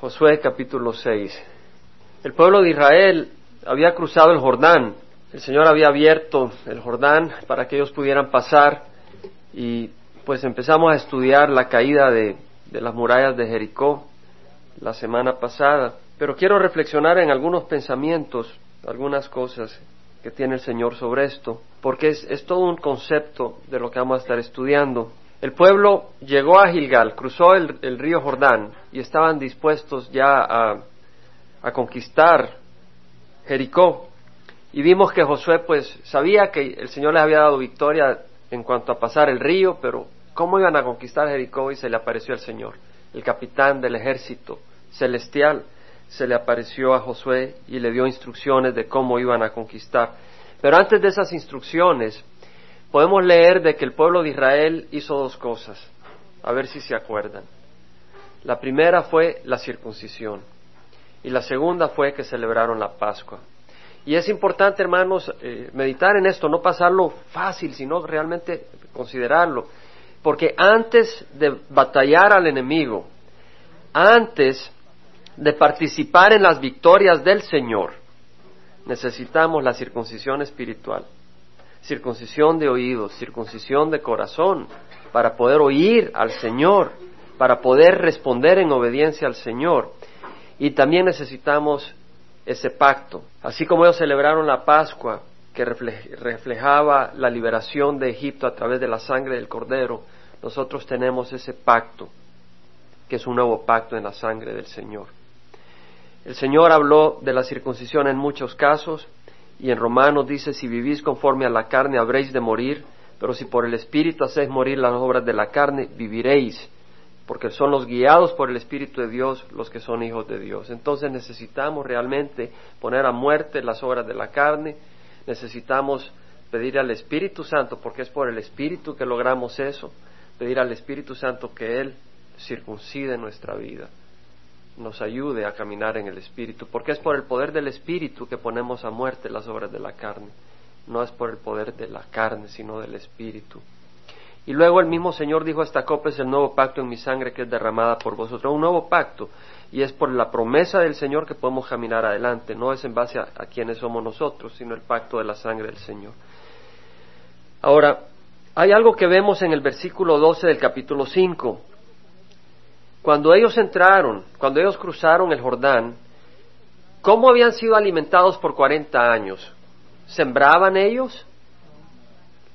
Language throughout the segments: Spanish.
Josué capítulo 6. El pueblo de Israel había cruzado el Jordán. El Señor había abierto el Jordán para que ellos pudieran pasar y pues empezamos a estudiar la caída de, las murallas de Jericó la semana pasada. Pero quiero reflexionar en algunos pensamientos, algunas cosas que tiene el Señor sobre esto, porque es todo un concepto de lo que vamos a estar estudiando. El pueblo llegó a Gilgal, cruzó el, río Jordán y estaban dispuestos ya a, a, conquistar Jericó. Y vimos que Josué pues sabía que el Señor les había dado victoria en cuanto a pasar el río, pero ¿cómo iban a conquistar Jericó? Y se le apareció el Señor, el capitán del ejército celestial, se le apareció a Josué y le dio instrucciones de cómo iban a conquistar. Pero antes de esas instrucciones, podemos leer de que el pueblo de Israel hizo dos cosas, a ver si se acuerdan. La primera fue la circuncisión y la segunda fue que celebraron la Pascua. Y es importante, hermanos, eh, meditar en esto, no pasarlo fácil, sino realmente considerarlo. Porque antes de batallar al enemigo, antes de participar en las victorias del Señor, necesitamos la circuncisión espiritual circuncisión de oídos, circuncisión de corazón, para poder oír al Señor, para poder responder en obediencia al Señor. Y también necesitamos ese pacto. Así como ellos celebraron la Pascua, que reflejaba la liberación de Egipto a través de la sangre del Cordero, nosotros tenemos ese pacto, que es un nuevo pacto en la sangre del Señor. El Señor habló de la circuncisión en muchos casos, y en Romanos dice, si vivís conforme a la carne habréis de morir, pero si por el Espíritu hacéis morir las obras de la carne, viviréis, porque son los guiados por el Espíritu de Dios los que son hijos de Dios. Entonces necesitamos realmente poner a muerte las obras de la carne, necesitamos pedir al Espíritu Santo, porque es por el Espíritu que logramos eso, pedir al Espíritu Santo que Él circuncide nuestra vida nos ayude a caminar en el Espíritu, porque es por el poder del Espíritu que ponemos a muerte las obras de la carne, no es por el poder de la carne, sino del Espíritu. Y luego el mismo Señor dijo, esta copa es el nuevo pacto en mi sangre que es derramada por vosotros, un nuevo pacto, y es por la promesa del Señor que podemos caminar adelante, no es en base a, a quienes somos nosotros, sino el pacto de la sangre del Señor. Ahora, hay algo que vemos en el versículo 12 del capítulo 5, cuando ellos entraron, cuando ellos cruzaron el Jordán, ¿cómo habían sido alimentados por 40 años? ¿Sembraban ellos?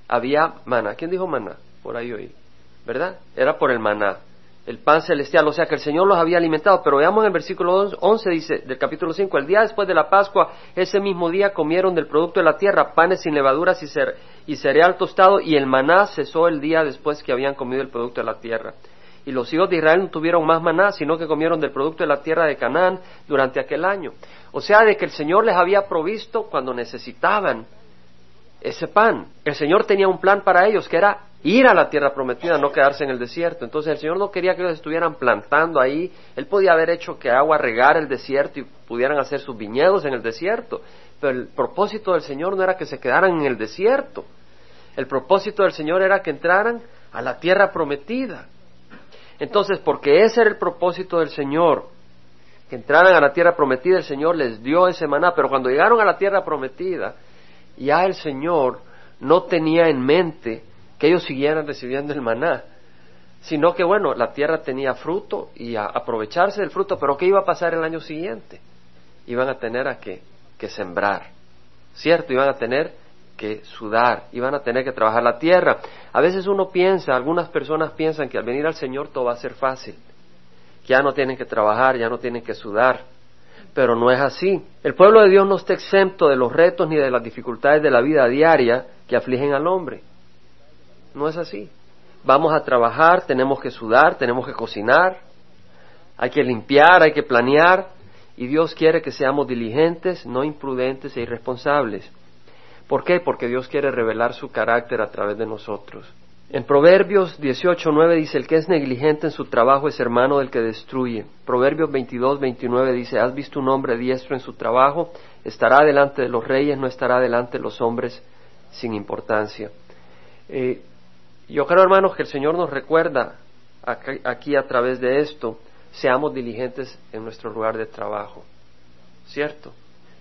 Había maná. ¿Quién dijo maná? Por ahí oí. ¿Verdad? Era por el maná, el pan celestial. O sea que el Señor los había alimentado. Pero veamos en el versículo 11 dice, del capítulo 5, el día después de la Pascua, ese mismo día comieron del producto de la tierra panes sin levaduras y, y cereal tostado y el maná cesó el día después que habían comido el producto de la tierra y los hijos de Israel no tuvieron más maná, sino que comieron del producto de la tierra de Canaán durante aquel año. O sea, de que el Señor les había provisto cuando necesitaban ese pan. El Señor tenía un plan para ellos, que era ir a la tierra prometida, no quedarse en el desierto. Entonces el Señor no quería que ellos estuvieran plantando ahí. Él podía haber hecho que agua regara el desierto y pudieran hacer sus viñedos en el desierto. Pero el propósito del Señor no era que se quedaran en el desierto. El propósito del Señor era que entraran a la tierra prometida. Entonces, porque ese era el propósito del Señor, que entraran a la tierra prometida, el Señor les dio ese maná, pero cuando llegaron a la tierra prometida, ya el Señor no tenía en mente que ellos siguieran recibiendo el maná, sino que bueno, la tierra tenía fruto y a aprovecharse del fruto, pero ¿qué iba a pasar el año siguiente? Iban a tener a que, que sembrar, ¿cierto? Iban a tener que sudar, iban a tener que trabajar la tierra. A veces uno piensa, algunas personas piensan que al venir al Señor todo va a ser fácil, que ya no tienen que trabajar, ya no tienen que sudar, pero no es así. El pueblo de Dios no está exento de los retos ni de las dificultades de la vida diaria que afligen al hombre. No es así. Vamos a trabajar, tenemos que sudar, tenemos que cocinar, hay que limpiar, hay que planear, y Dios quiere que seamos diligentes, no imprudentes e irresponsables. ¿Por qué? Porque Dios quiere revelar su carácter a través de nosotros. En Proverbios 18:9 dice, el que es negligente en su trabajo es hermano del que destruye. Proverbios 22:29 dice, has visto un hombre diestro en su trabajo, estará delante de los reyes, no estará delante de los hombres sin importancia. Eh, yo creo, hermanos, que el Señor nos recuerda aquí a través de esto, seamos diligentes en nuestro lugar de trabajo. ¿Cierto?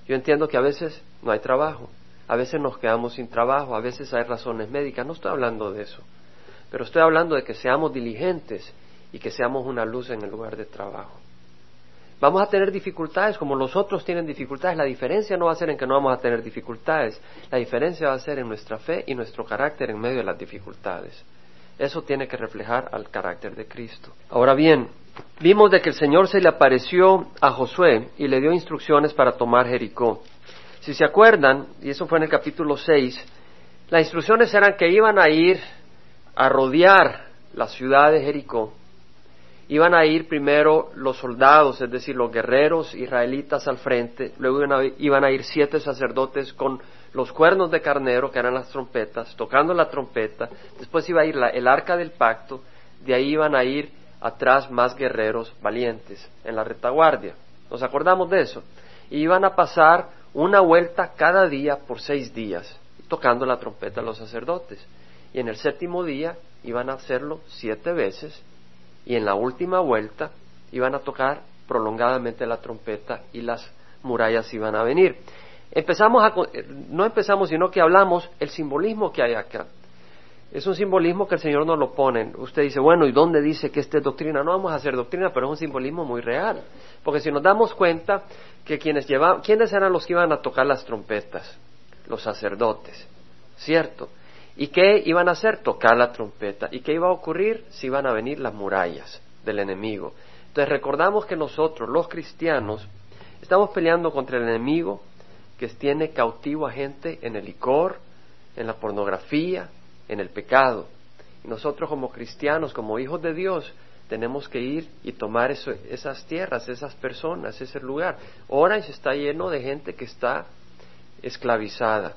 Yo entiendo que a veces no hay trabajo, a veces nos quedamos sin trabajo, a veces hay razones médicas, no estoy hablando de eso, pero estoy hablando de que seamos diligentes y que seamos una luz en el lugar de trabajo. Vamos a tener dificultades como los otros tienen dificultades. La diferencia no va a ser en que no vamos a tener dificultades. La diferencia va a ser en nuestra fe y nuestro carácter en medio de las dificultades. Eso tiene que reflejar al carácter de Cristo. Ahora bien, vimos de que el Señor se le apareció a Josué y le dio instrucciones para tomar Jericó. Si se acuerdan, y eso fue en el capítulo 6, las instrucciones eran que iban a ir a rodear la ciudad de Jericó iban a ir primero los soldados, es decir, los guerreros israelitas al frente, luego iban a ir siete sacerdotes con los cuernos de carnero, que eran las trompetas, tocando la trompeta, después iba a ir el arca del pacto, de ahí iban a ir atrás más guerreros valientes en la retaguardia. ¿Nos acordamos de eso? Y iban a pasar una vuelta cada día por seis días, tocando la trompeta los sacerdotes. Y en el séptimo día iban a hacerlo siete veces y en la última vuelta iban a tocar prolongadamente la trompeta y las murallas iban a venir. Empezamos a, no empezamos, sino que hablamos el simbolismo que hay acá. Es un simbolismo que el Señor nos lo pone. Usted dice, bueno, ¿y dónde dice que esta es doctrina? No vamos a hacer doctrina, pero es un simbolismo muy real. Porque si nos damos cuenta que quienes llevaban, ¿quiénes eran los que iban a tocar las trompetas? Los sacerdotes, ¿cierto? ¿Y qué iban a hacer? Tocar la trompeta. ¿Y qué iba a ocurrir? Si iban a venir las murallas del enemigo. Entonces recordamos que nosotros, los cristianos, estamos peleando contra el enemigo que tiene cautivo a gente en el licor, en la pornografía, en el pecado. Y nosotros como cristianos, como hijos de Dios, tenemos que ir y tomar esas tierras, esas personas, ese lugar. Orange está lleno de gente que está esclavizada.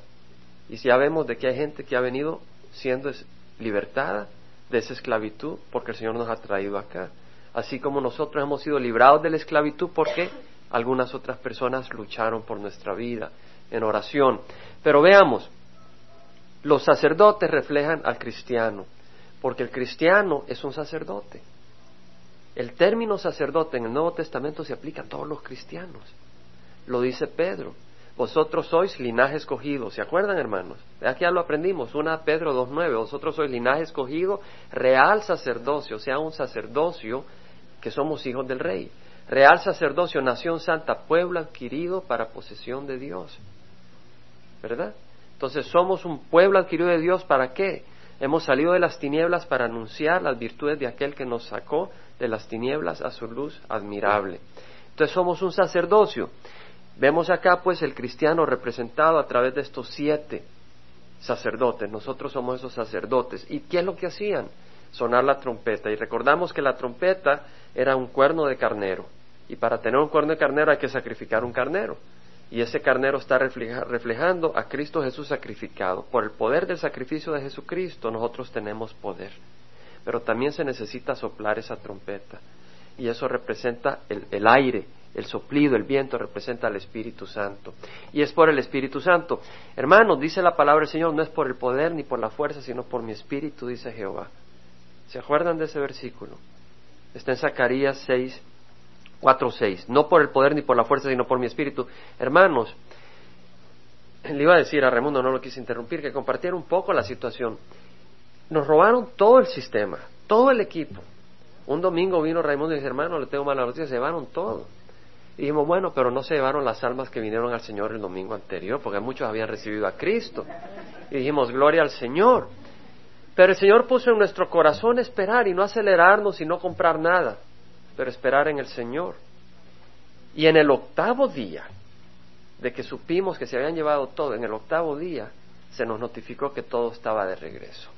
Y ya vemos de que hay gente que ha venido siendo libertada de esa esclavitud porque el Señor nos ha traído acá. Así como nosotros hemos sido librados de la esclavitud porque algunas otras personas lucharon por nuestra vida en oración. Pero veamos, los sacerdotes reflejan al cristiano, porque el cristiano es un sacerdote. El término sacerdote en el Nuevo Testamento se aplica a todos los cristianos. Lo dice Pedro. Vosotros sois linaje escogido. ¿Se acuerdan, hermanos? Aquí ya lo aprendimos. Una Pedro 2.9. Vosotros sois linaje escogido, real sacerdocio, o sea, un sacerdocio que somos hijos del rey. Real sacerdocio, nación santa, pueblo adquirido para posesión de Dios. ¿Verdad? Entonces somos un pueblo adquirido de Dios para qué? Hemos salido de las tinieblas para anunciar las virtudes de aquel que nos sacó de las tinieblas a su luz admirable. Entonces somos un sacerdocio. Vemos acá pues el cristiano representado a través de estos siete sacerdotes. Nosotros somos esos sacerdotes. ¿Y qué es lo que hacían? Sonar la trompeta. Y recordamos que la trompeta era un cuerno de carnero. Y para tener un cuerno de carnero hay que sacrificar un carnero. Y ese carnero está reflejando a Cristo Jesús sacrificado. Por el poder del sacrificio de Jesucristo nosotros tenemos poder. Pero también se necesita soplar esa trompeta. Y eso representa el, el aire el soplido, el viento representa al Espíritu Santo. Y es por el Espíritu Santo. Hermanos, dice la palabra del Señor, no es por el poder ni por la fuerza, sino por mi Espíritu, dice Jehová. ¿Se acuerdan de ese versículo? Está en Zacarías 6, 4, 6. No por el poder ni por la fuerza, sino por mi Espíritu. Hermanos, le iba a decir a Raimundo, no lo quise interrumpir, que compartiera un poco la situación. Nos robaron todo el sistema, todo el equipo. Un domingo vino Raimundo y dice, hermano, le tengo mala noticia, se llevaron todo. Y dijimos, bueno, pero no se llevaron las almas que vinieron al Señor el domingo anterior, porque muchos habían recibido a Cristo. Y dijimos, gloria al Señor. Pero el Señor puso en nuestro corazón esperar y no acelerarnos y no comprar nada, pero esperar en el Señor. Y en el octavo día de que supimos que se habían llevado todo, en el octavo día se nos notificó que todo estaba de regreso.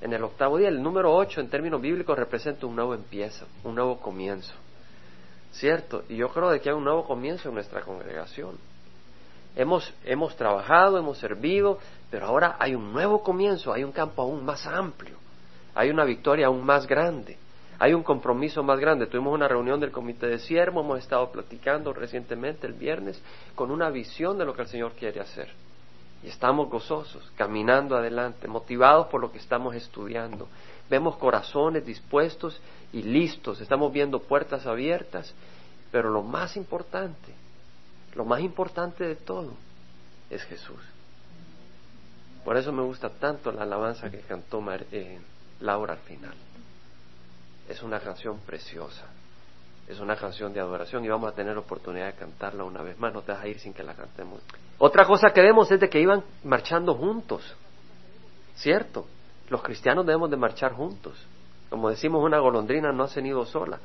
En el octavo día, el número ocho en términos bíblicos representa un nuevo empiezo, un nuevo comienzo. ¿cierto? Y yo creo de que hay un nuevo comienzo en nuestra congregación. Hemos, hemos trabajado, hemos servido, pero ahora hay un nuevo comienzo, hay un campo aún más amplio, hay una victoria aún más grande, hay un compromiso más grande. Tuvimos una reunión del comité de siervo, hemos estado platicando recientemente el viernes con una visión de lo que el Señor quiere hacer. Y estamos gozosos, caminando adelante, motivados por lo que estamos estudiando, vemos corazones dispuestos y listos, estamos viendo puertas abiertas, pero lo más importante, lo más importante de todo es Jesús. Por eso me gusta tanto la alabanza que cantó eh, Laura al final. Es una canción preciosa, es una canción de adoración y vamos a tener oportunidad de cantarla una vez más, no te vas a ir sin que la cantemos. Otra cosa que vemos es de que iban marchando juntos, ¿cierto? Los cristianos debemos de marchar juntos. Como decimos, una golondrina no ha venido sola.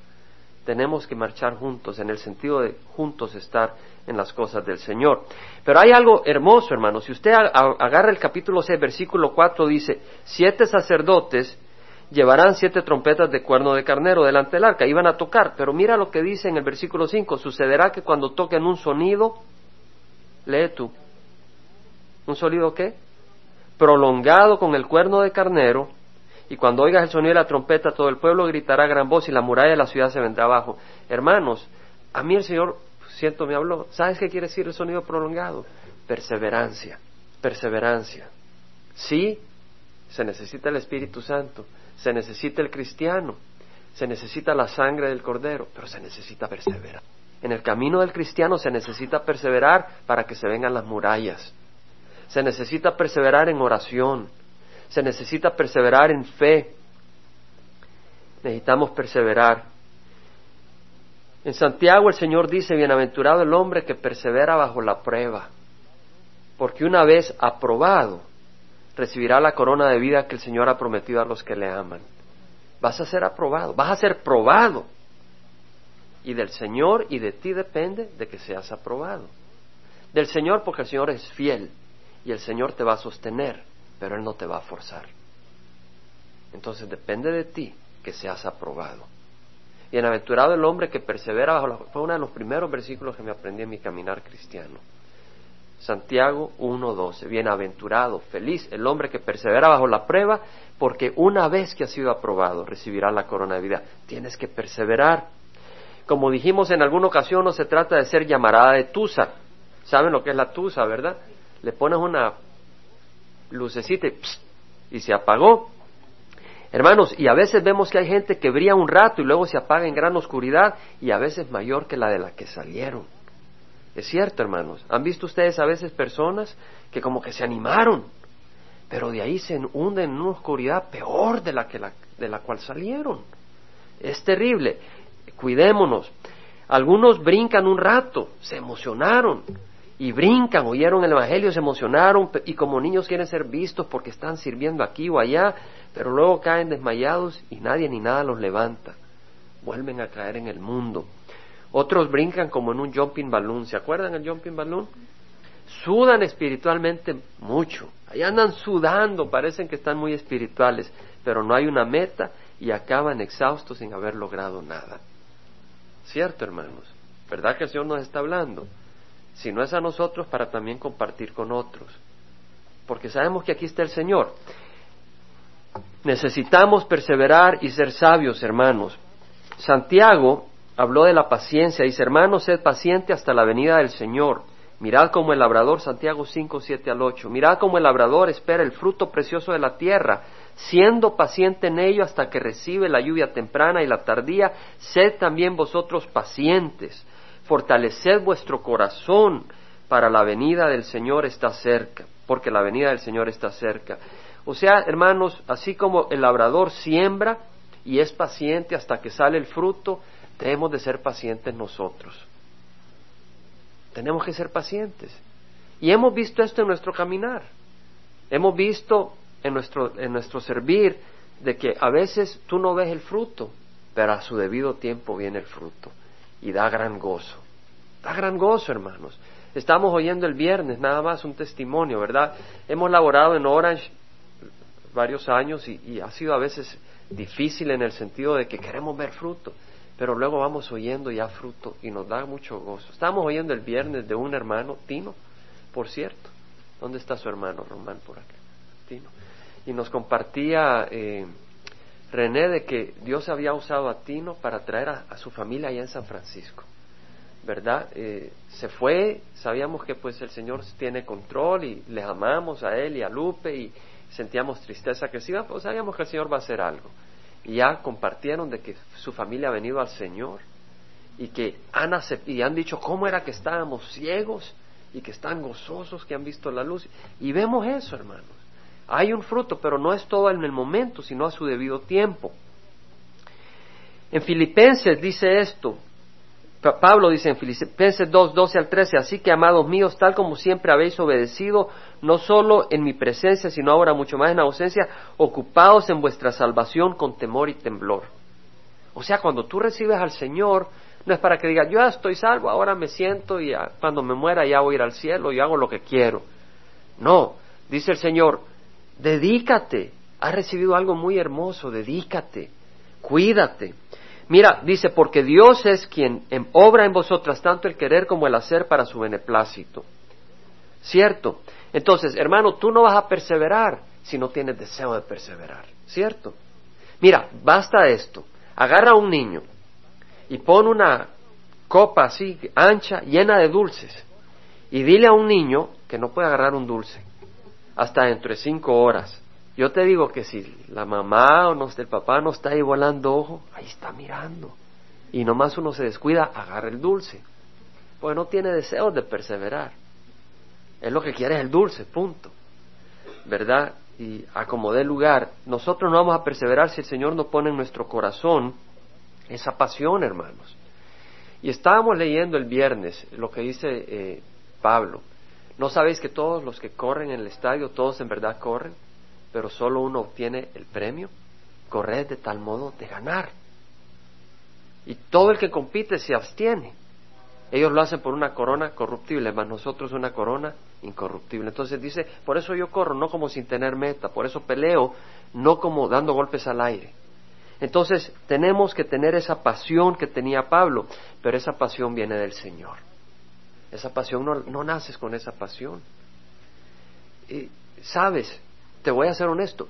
Tenemos que marchar juntos, en el sentido de juntos estar en las cosas del Señor. Pero hay algo hermoso, hermano. Si usted agarra el capítulo 6, versículo 4, dice, siete sacerdotes llevarán siete trompetas de cuerno de carnero delante del arca, iban a tocar, pero mira lo que dice en el versículo 5, sucederá que cuando toquen un sonido, lee tú, ¿un sonido qué? Prolongado con el cuerno de carnero, y cuando oigas el sonido de la trompeta, todo el pueblo gritará gran voz y la muralla de la ciudad se vendrá abajo. Hermanos, a mí el Señor, siento, me habló. ¿Sabes qué quiere decir el sonido prolongado? Perseverancia, perseverancia. Sí, se necesita el Espíritu Santo, se necesita el cristiano, se necesita la sangre del cordero, pero se necesita perseverar. En el camino del cristiano se necesita perseverar para que se vengan las murallas. Se necesita perseverar en oración. Se necesita perseverar en fe. Necesitamos perseverar. En Santiago el Señor dice, bienaventurado el hombre que persevera bajo la prueba, porque una vez aprobado, recibirá la corona de vida que el Señor ha prometido a los que le aman. Vas a ser aprobado, vas a ser probado. Y del Señor y de ti depende de que seas aprobado. Del Señor porque el Señor es fiel y el Señor te va a sostener, pero Él no te va a forzar. Entonces depende de ti que seas aprobado. Bienaventurado el hombre que persevera bajo la... Fue uno de los primeros versículos que me aprendí en mi caminar cristiano. Santiago 1.12. Bienaventurado, feliz el hombre que persevera bajo la prueba, porque una vez que ha sido aprobado recibirá la corona de vida. Tienes que perseverar. Como dijimos en alguna ocasión, no se trata de ser llamarada de tusa. ¿Saben lo que es la tusa, verdad? Le pones una lucecita y, y se apagó. Hermanos, y a veces vemos que hay gente que brilla un rato y luego se apaga en gran oscuridad y a veces mayor que la de la que salieron. Es cierto, hermanos. ¿Han visto ustedes a veces personas que como que se animaron, pero de ahí se hunden en una oscuridad peor de la, que la, de la cual salieron? Es terrible. Cuidémonos. Algunos brincan un rato, se emocionaron y brincan, oyeron el Evangelio, se emocionaron y como niños quieren ser vistos porque están sirviendo aquí o allá, pero luego caen desmayados y nadie ni nada los levanta. Vuelven a caer en el mundo. Otros brincan como en un jumping balloon. ¿Se acuerdan el jumping balloon? Sudan espiritualmente mucho. Ahí andan sudando, parecen que están muy espirituales, pero no hay una meta y acaban exhaustos sin haber logrado nada. ¿Cierto, hermanos? ¿Verdad que el Señor nos está hablando? Si no es a nosotros, para también compartir con otros. Porque sabemos que aquí está el Señor. Necesitamos perseverar y ser sabios, hermanos. Santiago habló de la paciencia. Dice, hermanos, sed paciente hasta la venida del Señor. Mirad como el labrador, Santiago 5, 7 al 8. Mirad como el labrador espera el fruto precioso de la tierra, siendo paciente en ello hasta que recibe la lluvia temprana y la tardía. Sed también vosotros pacientes. Fortaleced vuestro corazón para la venida del Señor está cerca, porque la venida del Señor está cerca. O sea, hermanos, así como el labrador siembra y es paciente hasta que sale el fruto, Debemos de ser pacientes nosotros. Tenemos que ser pacientes. Y hemos visto esto en nuestro caminar. Hemos visto en nuestro, en nuestro servir de que a veces tú no ves el fruto, pero a su debido tiempo viene el fruto y da gran gozo. Da gran gozo, hermanos. Estamos oyendo el viernes nada más un testimonio, ¿verdad? Hemos laborado en Orange varios años y, y ha sido a veces difícil en el sentido de que queremos ver fruto pero luego vamos oyendo ya fruto y nos da mucho gozo. Estamos oyendo el viernes de un hermano, Tino, por cierto. ¿Dónde está su hermano Román por acá? Tino. Y nos compartía eh, René de que Dios había usado a Tino para traer a, su familia allá en San Francisco. ¿Verdad? Eh, se fue, sabíamos que pues el Señor tiene control y les amamos a él y a Lupe y, sentíamos tristeza que se iba, pues sabíamos que el Señor va a hacer algo. Ya compartieron de que su familia ha venido al Señor y que han, y han dicho cómo era que estábamos ciegos y que están gozosos, que han visto la luz. Y vemos eso, hermanos. Hay un fruto, pero no es todo en el momento, sino a su debido tiempo. En Filipenses dice esto, Pablo dice en Filipenses 2, 12 al 13, así que amados míos, tal como siempre habéis obedecido, no solo en mi presencia, sino ahora mucho más en ausencia, ocupados en vuestra salvación con temor y temblor. O sea, cuando tú recibes al Señor, no es para que digas, yo estoy salvo, ahora me siento y cuando me muera ya voy ir al cielo y hago lo que quiero. No, dice el Señor, dedícate, has recibido algo muy hermoso, dedícate, cuídate. Mira, dice, porque Dios es quien obra en vosotras tanto el querer como el hacer para su beneplácito. ¿Cierto? Entonces, hermano, tú no vas a perseverar si no tienes deseo de perseverar. ¿Cierto? Mira, basta esto. Agarra a un niño y pon una copa así ancha, llena de dulces, y dile a un niño que no puede agarrar un dulce hasta dentro de cinco horas. Yo te digo que si la mamá o no, el papá no está ahí volando ojo, ahí está mirando. Y nomás uno se descuida, agarra el dulce. Pues no tiene deseos de perseverar. Es lo que quiere es el dulce, punto. ¿Verdad? Y acomodé lugar. Nosotros no vamos a perseverar si el Señor no pone en nuestro corazón esa pasión, hermanos. Y estábamos leyendo el viernes lo que dice eh, Pablo. ¿No sabéis que todos los que corren en el estadio, todos en verdad corren, pero solo uno obtiene el premio? Corred de tal modo de ganar. Y todo el que compite se abstiene. Ellos lo hacen por una corona corruptible, más nosotros una corona incorruptible. Entonces dice, por eso yo corro, no como sin tener meta, por eso peleo, no como dando golpes al aire. Entonces tenemos que tener esa pasión que tenía Pablo, pero esa pasión viene del Señor. Esa pasión no, no naces con esa pasión. Y, Sabes, te voy a ser honesto,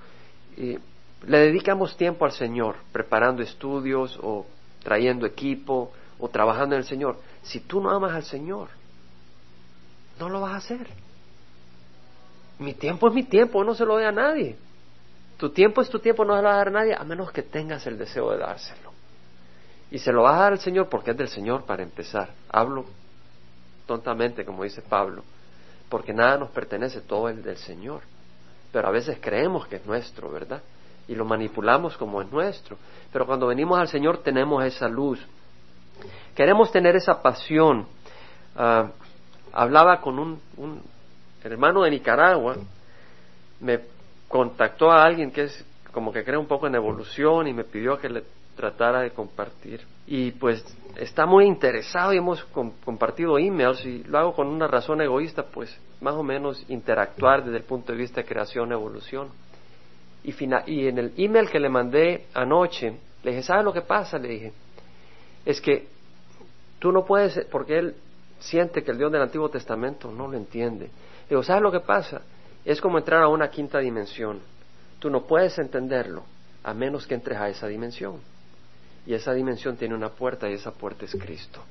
le dedicamos tiempo al Señor, preparando estudios o trayendo equipo o trabajando en el Señor. Si tú no amas al Señor, no lo vas a hacer. Mi tiempo es mi tiempo, no se lo doy a nadie. Tu tiempo es tu tiempo, no se lo vas a dar a nadie a menos que tengas el deseo de dárselo. Y se lo vas a dar al Señor porque es del Señor para empezar. Hablo tontamente, como dice Pablo, porque nada nos pertenece, todo es del Señor. Pero a veces creemos que es nuestro, ¿verdad? Y lo manipulamos como es nuestro. Pero cuando venimos al Señor tenemos esa luz. Queremos tener esa pasión. Ah, hablaba con un, un hermano de Nicaragua, me contactó a alguien que es como que cree un poco en evolución y me pidió que le tratara de compartir. Y pues está muy interesado y hemos compartido emails y lo hago con una razón egoísta, pues más o menos interactuar desde el punto de vista de creación, evolución. Y, y en el email que le mandé anoche, le dije, ¿sabes lo que pasa? Le dije, es que tú no puedes, porque él siente que el Dios del Antiguo Testamento no lo entiende. Le digo, ¿sabes lo que pasa? Es como entrar a una quinta dimensión. Tú no puedes entenderlo a menos que entres a esa dimensión. Y esa dimensión tiene una puerta y esa puerta es Cristo.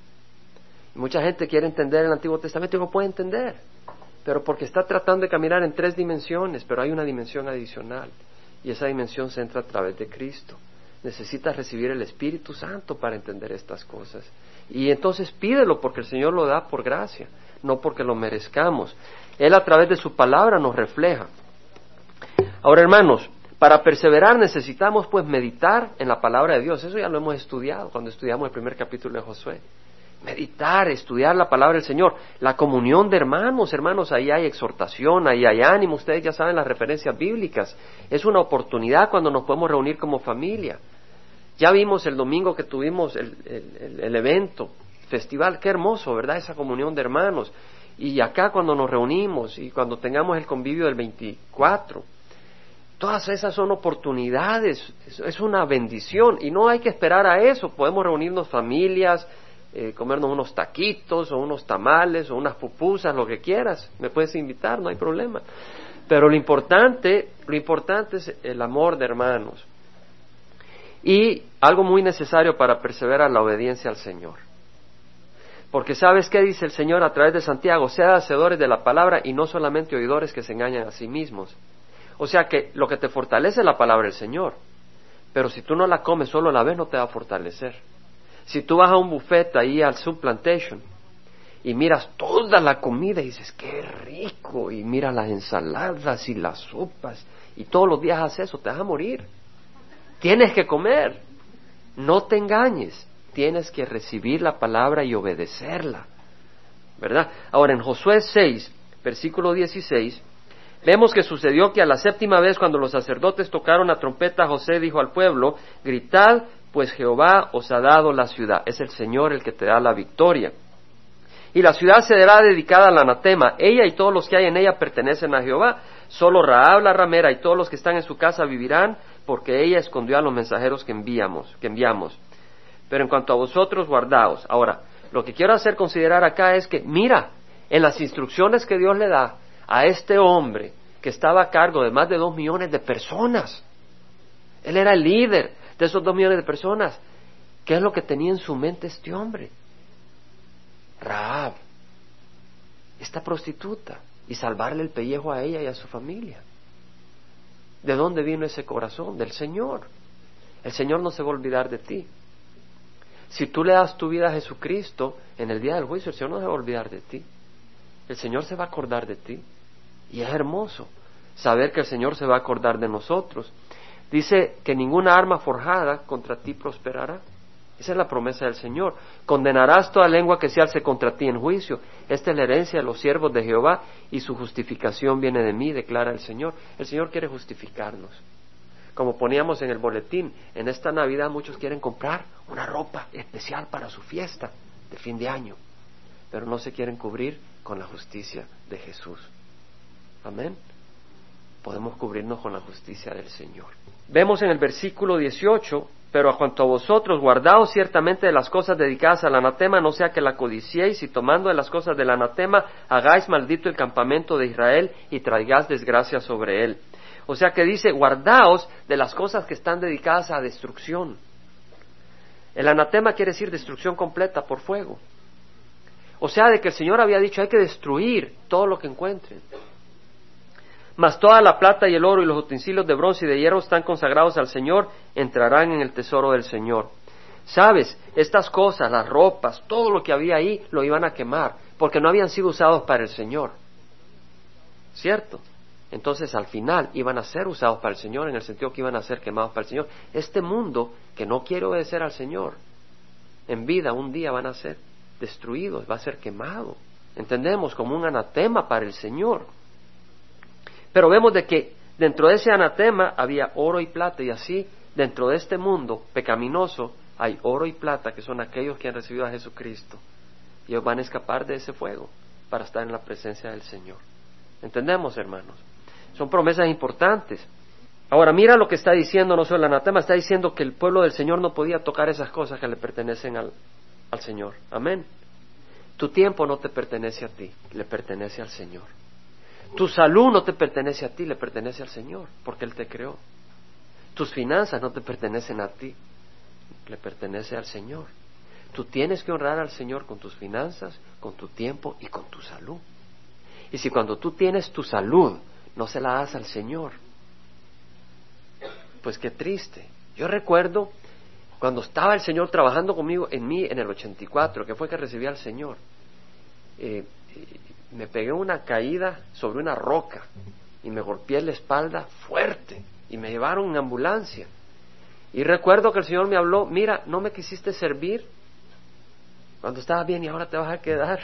mucha gente quiere entender el Antiguo Testamento y no puede entender, pero porque está tratando de caminar en tres dimensiones, pero hay una dimensión adicional y esa dimensión se entra a través de Cristo. Necesitas recibir el Espíritu Santo para entender estas cosas. Y entonces pídelo porque el Señor lo da por gracia, no porque lo merezcamos. Él a través de su palabra nos refleja. Ahora, hermanos, para perseverar necesitamos pues meditar en la palabra de Dios. Eso ya lo hemos estudiado cuando estudiamos el primer capítulo de Josué. Meditar, estudiar la palabra del Señor, la comunión de hermanos, hermanos, ahí hay exhortación, ahí hay ánimo, ustedes ya saben las referencias bíblicas. Es una oportunidad cuando nos podemos reunir como familia. Ya vimos el domingo que tuvimos el, evento, festival, qué hermoso, ¿verdad? Esa comunión de hermanos. Y acá cuando nos reunimos y cuando tengamos el convivio del 24, todas esas son oportunidades, es una bendición y no hay que esperar a eso, podemos reunirnos familias, eh, comernos unos taquitos o unos tamales o unas pupusas, lo que quieras, me puedes invitar, no hay problema. Pero lo importante, lo importante es el amor de hermanos y algo muy necesario para perseverar la obediencia al Señor. Porque sabes qué dice el Señor a través de Santiago, sean hacedores de la palabra y no solamente oidores que se engañan a sí mismos. O sea que lo que te fortalece es la palabra del Señor. Pero si tú no la comes solo la vez, no te va a fortalecer. Si tú vas a un buffet ahí al Subplantation y miras toda la comida y dices, qué rico, y miras las ensaladas y las sopas, y todos los días haces eso, te vas a morir. Tienes que comer. No te engañes. Tienes que recibir la palabra y obedecerla. ¿Verdad? Ahora en Josué 6, versículo 16, vemos que sucedió que a la séptima vez cuando los sacerdotes tocaron la trompeta, José dijo al pueblo, gritad, pues Jehová os ha dado la ciudad. Es el Señor el que te da la victoria. Y la ciudad será dedicada al anatema. Ella y todos los que hay en ella pertenecen a Jehová. Solo Raab la ramera y todos los que están en su casa vivirán, porque ella escondió a los mensajeros que enviamos, que enviamos. Pero en cuanto a vosotros, guardaos. Ahora, lo que quiero hacer considerar acá es que, mira, en las instrucciones que Dios le da a este hombre que estaba a cargo de más de dos millones de personas, él era el líder de esos dos millones de personas, ¿qué es lo que tenía en su mente este hombre? Raab, esta prostituta, y salvarle el pellejo a ella y a su familia. ¿De dónde vino ese corazón? Del Señor. El Señor no se va a olvidar de ti. Si tú le das tu vida a Jesucristo, en el día del juicio el Señor no se va a olvidar de ti. El Señor se va a acordar de ti. Y es hermoso saber que el Señor se va a acordar de nosotros. Dice que ninguna arma forjada contra ti prosperará. Esa es la promesa del Señor. Condenarás toda lengua que se alce contra ti en juicio. Esta es la herencia de los siervos de Jehová y su justificación viene de mí, declara el Señor. El Señor quiere justificarnos. Como poníamos en el boletín, en esta Navidad muchos quieren comprar una ropa especial para su fiesta de fin de año, pero no se quieren cubrir con la justicia de Jesús. Amén. Podemos cubrirnos con la justicia del Señor. Vemos en el versículo 18, pero a cuanto a vosotros, guardaos ciertamente de las cosas dedicadas al anatema, no sea que la codiciéis y tomando de las cosas del anatema hagáis maldito el campamento de Israel y traigáis desgracia sobre él. O sea que dice, guardaos de las cosas que están dedicadas a destrucción. El anatema quiere decir destrucción completa por fuego. O sea, de que el Señor había dicho, hay que destruir todo lo que encuentren. Mas toda la plata y el oro y los utensilios de bronce y de hierro están consagrados al Señor, entrarán en el tesoro del Señor. Sabes, estas cosas, las ropas, todo lo que había ahí, lo iban a quemar, porque no habían sido usados para el Señor. ¿Cierto? entonces al final iban a ser usados para el Señor en el sentido que iban a ser quemados para el Señor. Este mundo que no quiere obedecer al Señor, en vida un día van a ser destruidos, va a ser quemado. Entendemos como un anatema para el Señor. Pero vemos de que dentro de ese anatema había oro y plata y así dentro de este mundo pecaminoso hay oro y plata que son aquellos que han recibido a Jesucristo. Y ellos van a escapar de ese fuego para estar en la presencia del Señor. ¿Entendemos, hermanos? Son promesas importantes. Ahora, mira lo que está diciendo no solo el anatema, está diciendo que el pueblo del Señor no podía tocar esas cosas que le pertenecen al, al Señor. Amén. Tu tiempo no te pertenece a ti, le pertenece al Señor. Tu salud no te pertenece a ti, le pertenece al Señor, porque Él te creó. Tus finanzas no te pertenecen a ti, le pertenece al Señor. Tú tienes que honrar al Señor con tus finanzas, con tu tiempo y con tu salud. Y si cuando tú tienes tu salud no se la das al Señor. Pues qué triste. Yo recuerdo cuando estaba el Señor trabajando conmigo en mí en el 84, que fue que recibí al Señor. Eh, me pegué una caída sobre una roca y me golpeé la espalda fuerte y me llevaron en ambulancia. Y recuerdo que el Señor me habló, mira, no me quisiste servir cuando estaba bien y ahora te vas a quedar.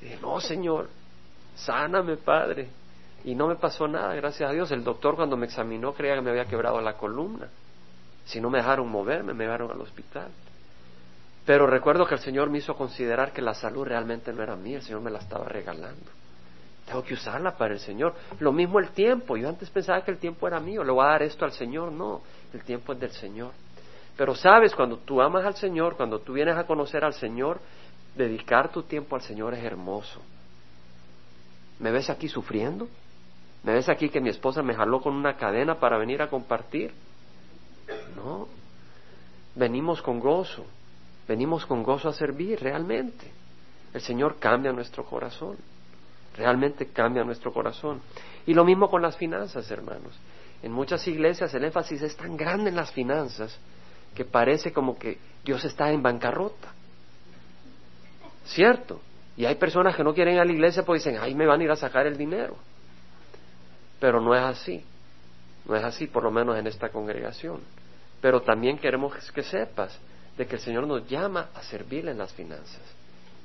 Dije, no, Señor, sáname, Padre. Y no me pasó nada, gracias a Dios. El doctor cuando me examinó creía que me había quebrado la columna. Si no me dejaron moverme, me llevaron al hospital. Pero recuerdo que el Señor me hizo considerar que la salud realmente no era mía, el Señor me la estaba regalando. Tengo que usarla para el Señor. Lo mismo el tiempo. Yo antes pensaba que el tiempo era mío, le voy a dar esto al Señor. No, el tiempo es del Señor. Pero sabes, cuando tú amas al Señor, cuando tú vienes a conocer al Señor, dedicar tu tiempo al Señor es hermoso. ¿Me ves aquí sufriendo? ¿Me ves aquí que mi esposa me jaló con una cadena para venir a compartir? No. Venimos con gozo. Venimos con gozo a servir realmente. El Señor cambia nuestro corazón. realmente cambia nuestro corazón. Y lo mismo con las finanzas, hermanos. En muchas iglesias el énfasis es tan grande en las finanzas que parece como que Dios está en bancarrota. ¿Cierto? Y hay personas que no quieren ir a la iglesia porque dicen, ay, me van a ir a sacar el dinero. Pero no es así. No es así, por lo menos en esta congregación. Pero también queremos que sepas de que el Señor nos llama a servirle en las finanzas.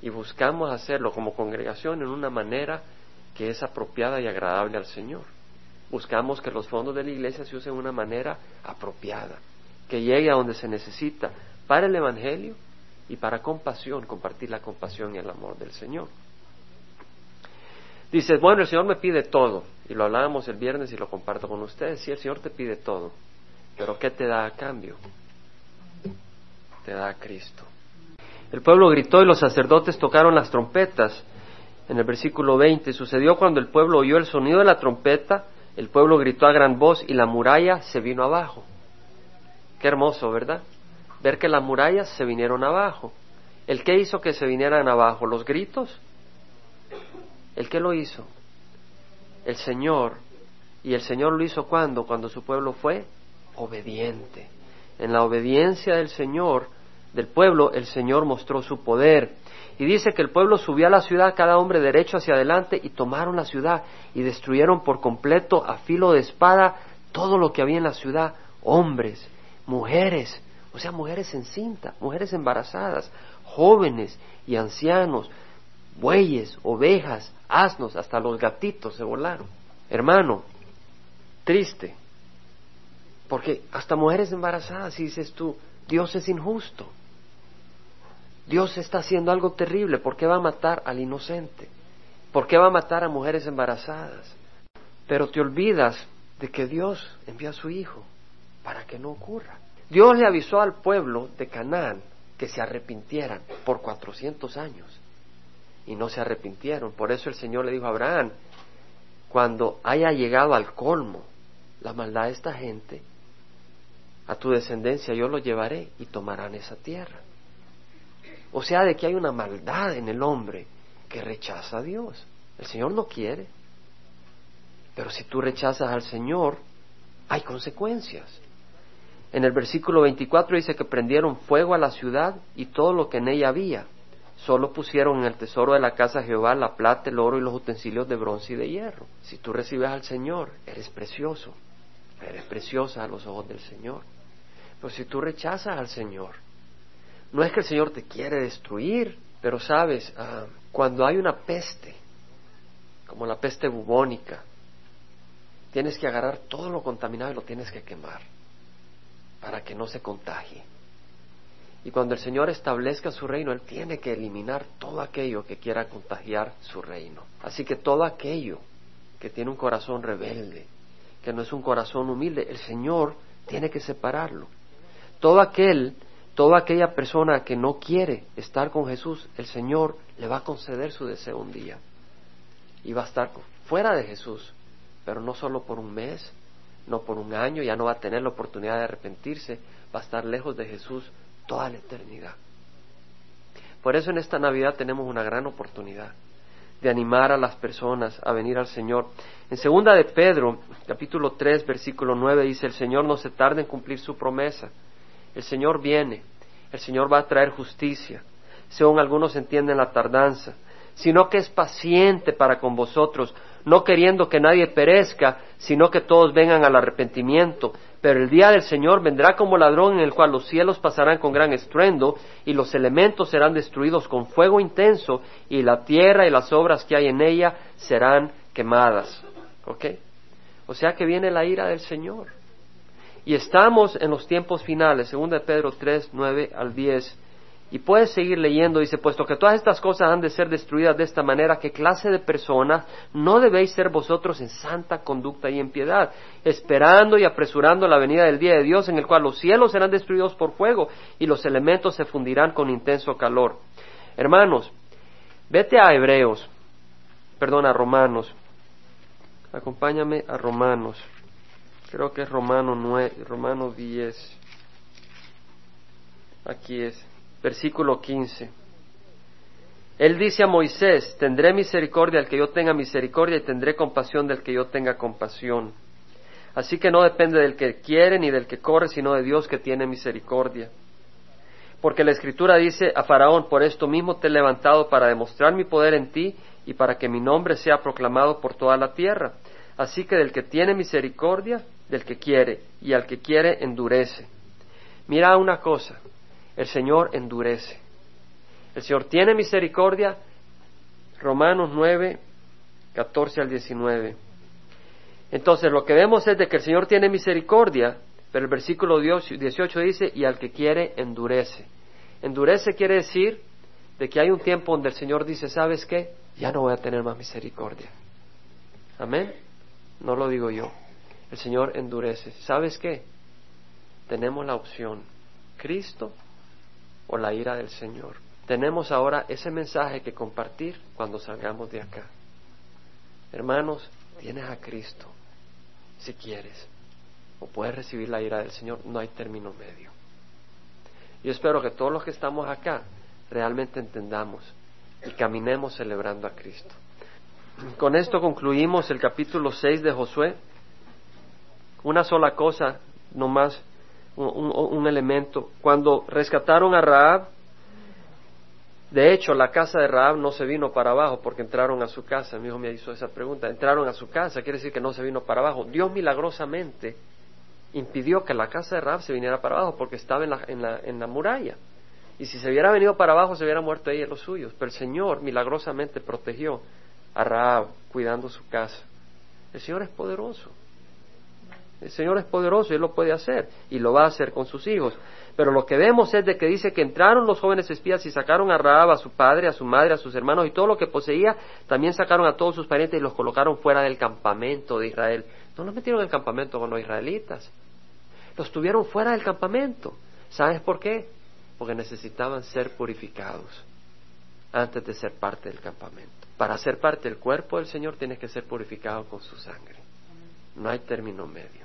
Y buscamos hacerlo como congregación en una manera que es apropiada y agradable al Señor. Buscamos que los fondos de la iglesia se usen de una manera apropiada, que llegue a donde se necesita para el Evangelio y para compasión, compartir la compasión y el amor del Señor. Dices, bueno, el Señor me pide todo, y lo hablábamos el viernes y lo comparto con ustedes, sí, el Señor te pide todo, pero ¿qué te da a cambio? Te da Cristo. El pueblo gritó y los sacerdotes tocaron las trompetas. En el versículo 20 sucedió cuando el pueblo oyó el sonido de la trompeta, el pueblo gritó a gran voz y la muralla se vino abajo. Qué hermoso, ¿verdad? Ver que las murallas se vinieron abajo. ¿El qué hizo que se vinieran abajo? ¿Los gritos? ¿El qué lo hizo? El Señor. ¿Y el Señor lo hizo cuando? Cuando su pueblo fue obediente. En la obediencia del Señor, del pueblo, el Señor mostró su poder. Y dice que el pueblo subió a la ciudad, cada hombre derecho hacia adelante, y tomaron la ciudad y destruyeron por completo a filo de espada todo lo que había en la ciudad, hombres, mujeres, o sea, mujeres en cinta, mujeres embarazadas, jóvenes y ancianos, bueyes, ovejas, asnos, hasta los gatitos se volaron. Hermano, triste, porque hasta mujeres embarazadas, si dices tú, Dios es injusto. Dios está haciendo algo terrible. ¿Por qué va a matar al inocente? ¿Por qué va a matar a mujeres embarazadas? Pero te olvidas de que Dios envió a su Hijo para que no ocurra. Dios le avisó al pueblo de Canaán que se arrepintieran por cuatrocientos años y no se arrepintieron. Por eso el Señor le dijo a Abraham, cuando haya llegado al colmo la maldad de esta gente, a tu descendencia yo lo llevaré y tomarán esa tierra. O sea, de que hay una maldad en el hombre que rechaza a Dios. El Señor no quiere. Pero si tú rechazas al Señor, hay consecuencias. En el versículo 24 dice que prendieron fuego a la ciudad y todo lo que en ella había. Solo pusieron en el tesoro de la casa de Jehová la plata, el oro y los utensilios de bronce y de hierro. Si tú recibes al Señor, eres precioso. Eres preciosa a los ojos del Señor. Pero si tú rechazas al Señor, no es que el Señor te quiere destruir, pero sabes, ah, cuando hay una peste, como la peste bubónica, tienes que agarrar todo lo contaminado y lo tienes que quemar para que no se contagie. Y cuando el Señor establezca su reino, Él tiene que eliminar todo aquello que quiera contagiar su reino. Así que todo aquello que tiene un corazón rebelde, que no es un corazón humilde, el Señor tiene que separarlo. Todo aquel, toda aquella persona que no quiere estar con Jesús, el Señor le va a conceder su deseo un día. Y va a estar fuera de Jesús, pero no solo por un mes, no por un año, ya no va a tener la oportunidad de arrepentirse, va a estar lejos de Jesús toda la eternidad. Por eso en esta Navidad tenemos una gran oportunidad de animar a las personas a venir al Señor. En segunda de Pedro, capítulo 3, versículo 9 dice, el Señor no se tarda en cumplir su promesa el Señor viene, el Señor va a traer justicia, según algunos entienden la tardanza, sino que es paciente para con vosotros, no queriendo que nadie perezca, sino que todos vengan al arrepentimiento. Pero el día del Señor vendrá como ladrón en el cual los cielos pasarán con gran estruendo y los elementos serán destruidos con fuego intenso y la tierra y las obras que hay en ella serán quemadas. ¿Ok? O sea que viene la ira del Señor. Y estamos en los tiempos finales, 2 Pedro 3, 9 al 10. Y puedes seguir leyendo, dice, puesto que todas estas cosas han de ser destruidas de esta manera, ¿qué clase de personas no debéis ser vosotros en santa conducta y en piedad, esperando y apresurando la venida del día de Dios, en el cual los cielos serán destruidos por fuego y los elementos se fundirán con intenso calor? Hermanos, vete a Hebreos, perdón, a Romanos, acompáñame a Romanos. Creo que es Romano, 9, Romano 10, aquí es, versículo 15. Él dice a Moisés, tendré misericordia al que yo tenga misericordia y tendré compasión del que yo tenga compasión. Así que no depende del que quiere ni del que corre, sino de Dios que tiene misericordia. Porque la Escritura dice a Faraón, por esto mismo te he levantado para demostrar mi poder en ti y para que mi nombre sea proclamado por toda la tierra. Así que del que tiene misericordia, del que quiere, y al que quiere endurece. Mira una cosa, el Señor endurece. El Señor tiene misericordia, Romanos 9, 14 al 19. Entonces lo que vemos es de que el Señor tiene misericordia, pero el versículo 18 dice, y al que quiere endurece. Endurece quiere decir de que hay un tiempo donde el Señor dice, ¿sabes qué? Ya no voy a tener más misericordia. Amén. No lo digo yo. El Señor endurece. ¿Sabes qué? Tenemos la opción, Cristo o la ira del Señor. Tenemos ahora ese mensaje que compartir cuando salgamos de acá. Hermanos, tienes a Cristo, si quieres, o puedes recibir la ira del Señor, no hay término medio. Yo espero que todos los que estamos acá realmente entendamos y caminemos celebrando a Cristo. Con esto concluimos el capítulo 6 de Josué. Una sola cosa, no más, un, elemento. Cuando rescataron a Raab, de hecho, la casa de Raab no se vino para abajo porque entraron a su casa. Mi hijo me hizo esa pregunta. Entraron a su casa, quiere decir que no se vino para abajo. Dios milagrosamente impidió que la casa de Raab se viniera para abajo porque estaba en la, en la, en la muralla. Y si se hubiera venido para abajo, se hubiera muerto ella y los suyos. Pero el Señor milagrosamente protegió a Raab cuidando su casa. El Señor es poderoso. El Señor es poderoso y Él lo puede hacer y lo va a hacer con sus hijos. Pero lo que vemos es de que dice que entraron los jóvenes espías y sacaron a Raab, a su padre, a su madre, a sus hermanos y todo lo que poseía. También sacaron a todos sus parientes y los colocaron fuera del campamento de Israel. No los metieron en el campamento con los israelitas. Los tuvieron fuera del campamento. ¿Sabes por qué? Porque necesitaban ser purificados antes de ser parte del campamento. Para ser parte del cuerpo del Señor tienes que ser purificado con su sangre. No hay término medio.